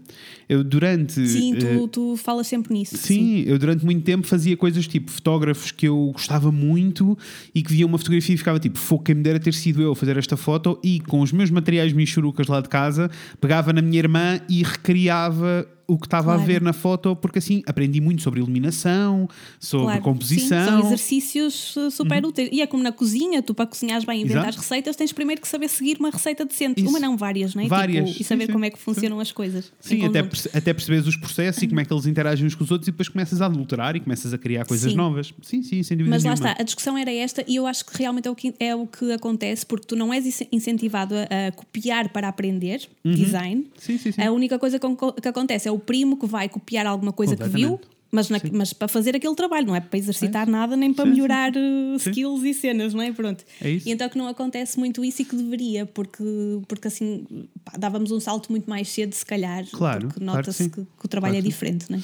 Eu durante. Sim, tu, tu falas sempre nisso. Sim, eu durante muito tempo fazia coisas tipo fotógrafos que eu gostava muito e que via uma fotografia e ficava tipo, fogo, quem me dera ter sido eu a fazer esta foto e com os meus materiais michurucas lá de casa, pegava na minha irmã e recriava o que estava a Claro. ver na foto, porque assim aprendi muito sobre iluminação, sobre Claro, composição. Sim, são exercícios uh, super úteis. E é como na cozinha, tu para cozinhares bem e inventar Exato. receitas, tens primeiro que saber seguir uma receita decente. Isso. Uma não, várias, não é? Várias, Tipo, e saber sim, sim, como é que sim. funcionam as coisas. Sim, até, perce- até percebes os processos e como é que eles interagem uns com os outros e depois começas a adulterar e começas a criar coisas Sim. novas. Sim, sim, sem dúvida Mas lá nenhuma. está, a discussão era esta e eu acho que realmente é o que, é o que acontece porque tu não és incen- incentivado a, a copiar para aprender design. Sim, sim, sim. A única coisa que, que acontece é o primo que vai copiar alguma coisa que viu. Mas, na- mas para fazer aquele trabalho, não é para exercitar nada nem para Sim, sim, melhorar uh, skills e cenas, não é? Pronto. É isso. E então que não acontece muito isso e que deveria, porque, porque assim pá, dávamos um salto muito mais cedo, se calhar, Claro, porque claro que nota-se sim. que, que o trabalho Claro é sim. diferente, não é?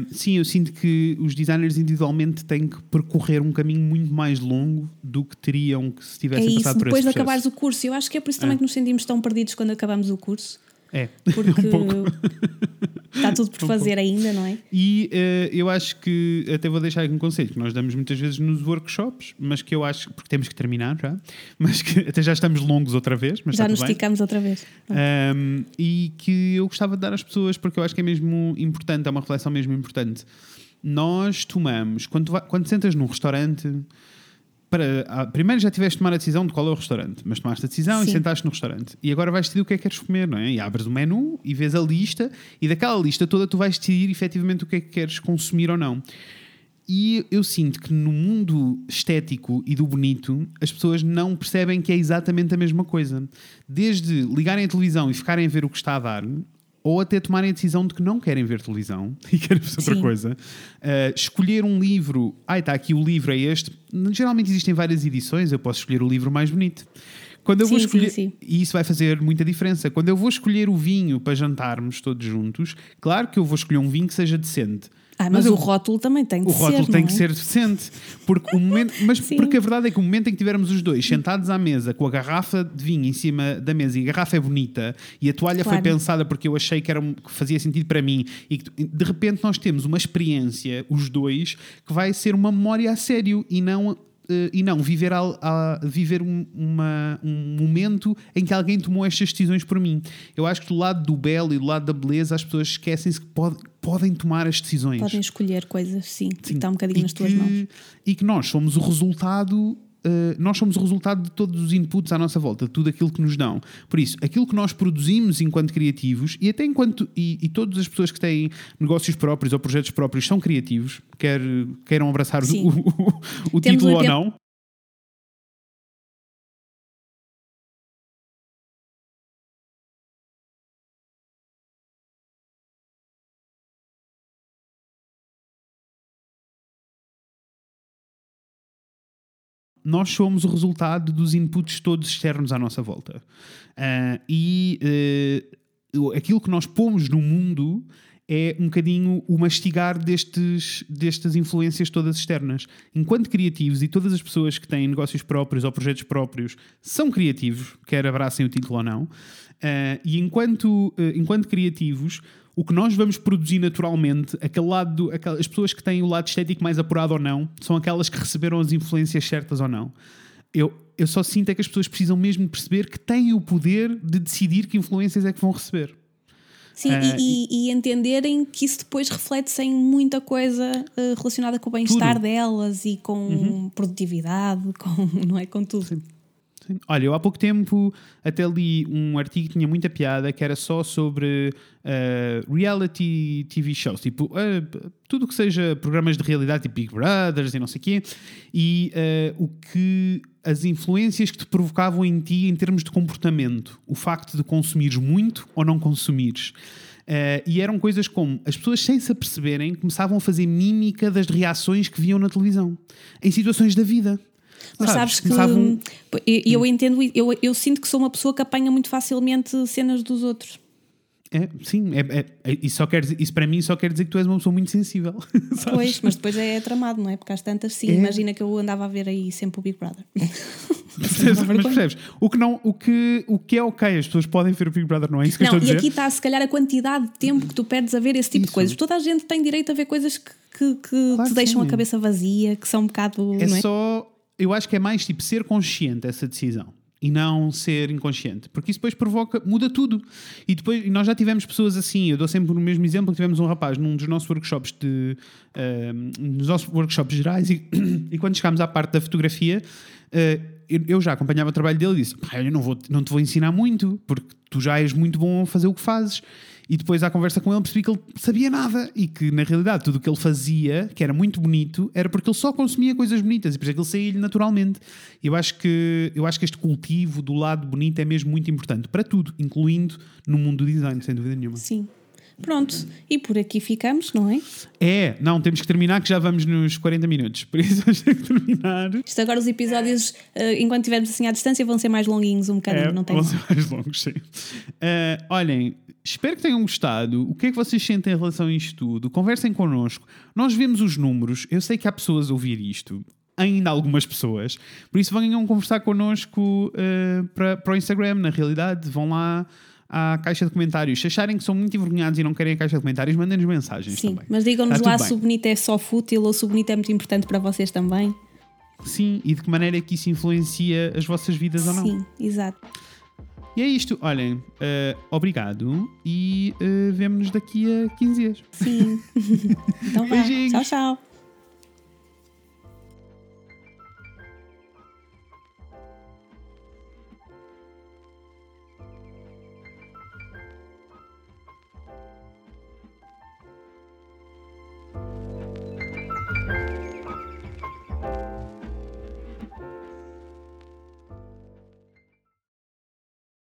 Uh, sim, eu sinto que os designers individualmente têm que percorrer um caminho muito mais longo do que teriam que se É tivessem isso, passado por depois esse de processo. acabares o curso. Eu acho que é por isso também que nos sentimos tão perdidos quando acabamos o curso, É, porque um pouco. está tudo por fazer ainda, não é? E uh, eu acho que, até vou deixar aqui um conselho, que nós damos muitas vezes nos workshops, mas que eu acho, porque temos que terminar já, mas que até já estamos longos outra vez, mas Já nos esticamos outra vez. Um, e que eu gostava de dar às pessoas, porque eu acho que é mesmo importante, é uma reflexão mesmo importante. Nós tomamos, quando, vai- quando sentas num restaurante, para, ah, primeiro já tiveste de tomar a decisão de qual é o restaurante, mas tomaste a decisão e Sim. sentaste no restaurante. E agora vais decidir o que é que queres comer, não é? E abres o menu e vês a lista, e daquela lista toda tu vais decidir efetivamente o que é que queres consumir ou não. E eu sinto que no mundo estético e do bonito, as pessoas não percebem que é exatamente a mesma coisa. Desde ligarem a televisão e ficarem a ver o que está a dar, ou até tomarem a decisão de que não querem ver televisão e querem fazer outra Sim. coisa. Uh, escolher um livro, ai, está aqui o livro, é este. Geralmente existem várias edições, eu posso escolher o livro mais bonito. Quando eu vou Sim, sim, escolher, sim. e isso vai fazer muita diferença. Quando eu vou escolher o vinho para jantarmos todos juntos, claro que eu vou escolher um vinho que seja decente. Ah, mas, eu- o rótulo também tem o ser. rótulo tem não que é? ser decente. Porque o momento, mas Sim. porque a verdade é que o momento em que tivermos os dois sentados à mesa com a garrafa de vinho em cima da mesa e a garrafa é bonita e a toalha foi Claro. pensada porque eu achei que, era, um- que fazia sentido para mim e que de repente nós temos uma experiência, os dois, que vai ser uma memória a sério e não. Eh, e não viver, al- a, viver um, uma- um momento em que alguém tomou estas decisões por mim. Eu acho que do lado do belo e do lado da beleza as pessoas esquecem-se que pode- podem tomar as decisões. Podem escolher coisas, sim, que está um E bocadinho nas tuas que- mãos. E que nós somos o resultado. Eh, nós somos o resultado de todos os inputs à nossa volta, de tudo aquilo que nos dão. Por isso, aquilo que nós produzimos enquanto criativos, e até enquanto. E, e todas as pessoas que têm negócios próprios ou projetos próprios são criativos, quer queiram abraçar o, Sim. o- o Temos título ou 80 não. Nós somos o resultado dos inputs todos externos à nossa volta. Uh, e uh, aquilo que nós pomos no mundo é um bocadinho o mastigar destes, destas influências todas externas. Enquanto criativos, e todas as pessoas que têm negócios próprios ou projetos próprios são criativos, quer abracem o título ou não, uh, e enquanto, uh, enquanto criativos, o que nós vamos produzir naturalmente, aquele lado, aquelas, as pessoas que têm o lado estético mais apurado ou não, são aquelas que receberam as influências certas ou não. Eu, eu só sinto é que as pessoas precisam mesmo perceber que têm o poder de decidir que influências é que vão receber. Sim, uh, e, e, entenderem que isso depois reflete-se em muita coisa uh, relacionada com o bem-estar delas e com uhum. produtividade, com, não é? Com tudo. Sim. Olha, eu há pouco tempo até li um artigo que tinha muita piada que era só sobre uh, reality TV shows, tipo uh, tudo que seja programas de realidade, tipo Big Brothers e não sei o quê, e uh, o que as influências que te provocavam em ti em termos de comportamento, o facto de consumires muito ou não consumires. Uh, e eram coisas como as pessoas, sem se aperceberem, começavam a fazer mímica das reações que viam na televisão, em situações da vida. Mas sabes, sabes que começavam... eu, eu hum. entendo, eu, eu sinto que sou uma pessoa que apanha muito facilmente cenas dos outros. É, sim, é, é, é, isso, só quer, isso para mim só quer dizer que tu és uma pessoa muito sensível. Pois, mas depois é tramado, não é? Porque às tantas, sim, é. imagina que eu andava a ver aí sempre o Big Brother. Percebes, mas percebes? O que, não, o, que, o que é ok, as pessoas podem ver o Big Brother, não é isso que não, eu estou a dizer? E aqui está, se calhar, a quantidade de tempo que tu perdes a ver esse tipo isso. de coisas. Toda a gente tem direito a ver coisas que, que, que claro te deixam sim. a cabeça vazia, que são um bocado. É, é só. Eu acho que é mais tipo ser consciente essa decisão e não ser inconsciente, porque isso depois provoca, muda tudo. E depois nós já tivemos pessoas assim, eu dou sempre o mesmo exemplo, tivemos um rapaz num dos nossos workshops de uh, nos nossos workshops gerais e, e quando chegámos à parte da fotografia, uh, eu, eu, já acompanhava o trabalho dele e disse: eu não, vou, não te vou ensinar muito, porque tu já és muito bom a fazer o que fazes. E depois, à conversa com ele, percebi que ele sabia nada e que, na realidade, tudo o que ele fazia, que era muito bonito, era porque ele só consumia coisas bonitas e por isso é que ele saía-lhe naturalmente. Eu acho, que, eu acho que este cultivo do lado bonito é mesmo muito importante para tudo, incluindo no mundo do design, sem dúvida nenhuma. Sim. Pronto, e por aqui ficamos, não é? É, não, temos que terminar que já vamos nos 40 minutos, por isso vamos ter que terminar. Isto agora os episódios, uh, enquanto estivermos assim à distância, vão ser mais longuinhos um bocadinho, é, não tem Vão ser mais longos, sim. Uh, olhem, espero que tenham gostado. O que é que vocês sentem em relação a isto tudo? Conversem connosco. Nós vemos os números, eu sei que há pessoas a ouvir isto ainda algumas pessoas. Por isso venham conversar connosco uh, para, para o Instagram, na realidade. Vão lá à caixa de comentários. Se acharem que são muito envergonhados e não querem a caixa de comentários, mandem-nos mensagens Sim, também. mas digam-nos lá se o bonito é só fútil ou se o bonito é muito importante para vocês também. Sim, e de que maneira é que isso influencia as vossas vidas Sim, ou não. Sim, exato. E é isto. Olhem, uh, obrigado e uh, vemo-nos daqui a 15 dias. Sim. então vá. Tchau, tchau.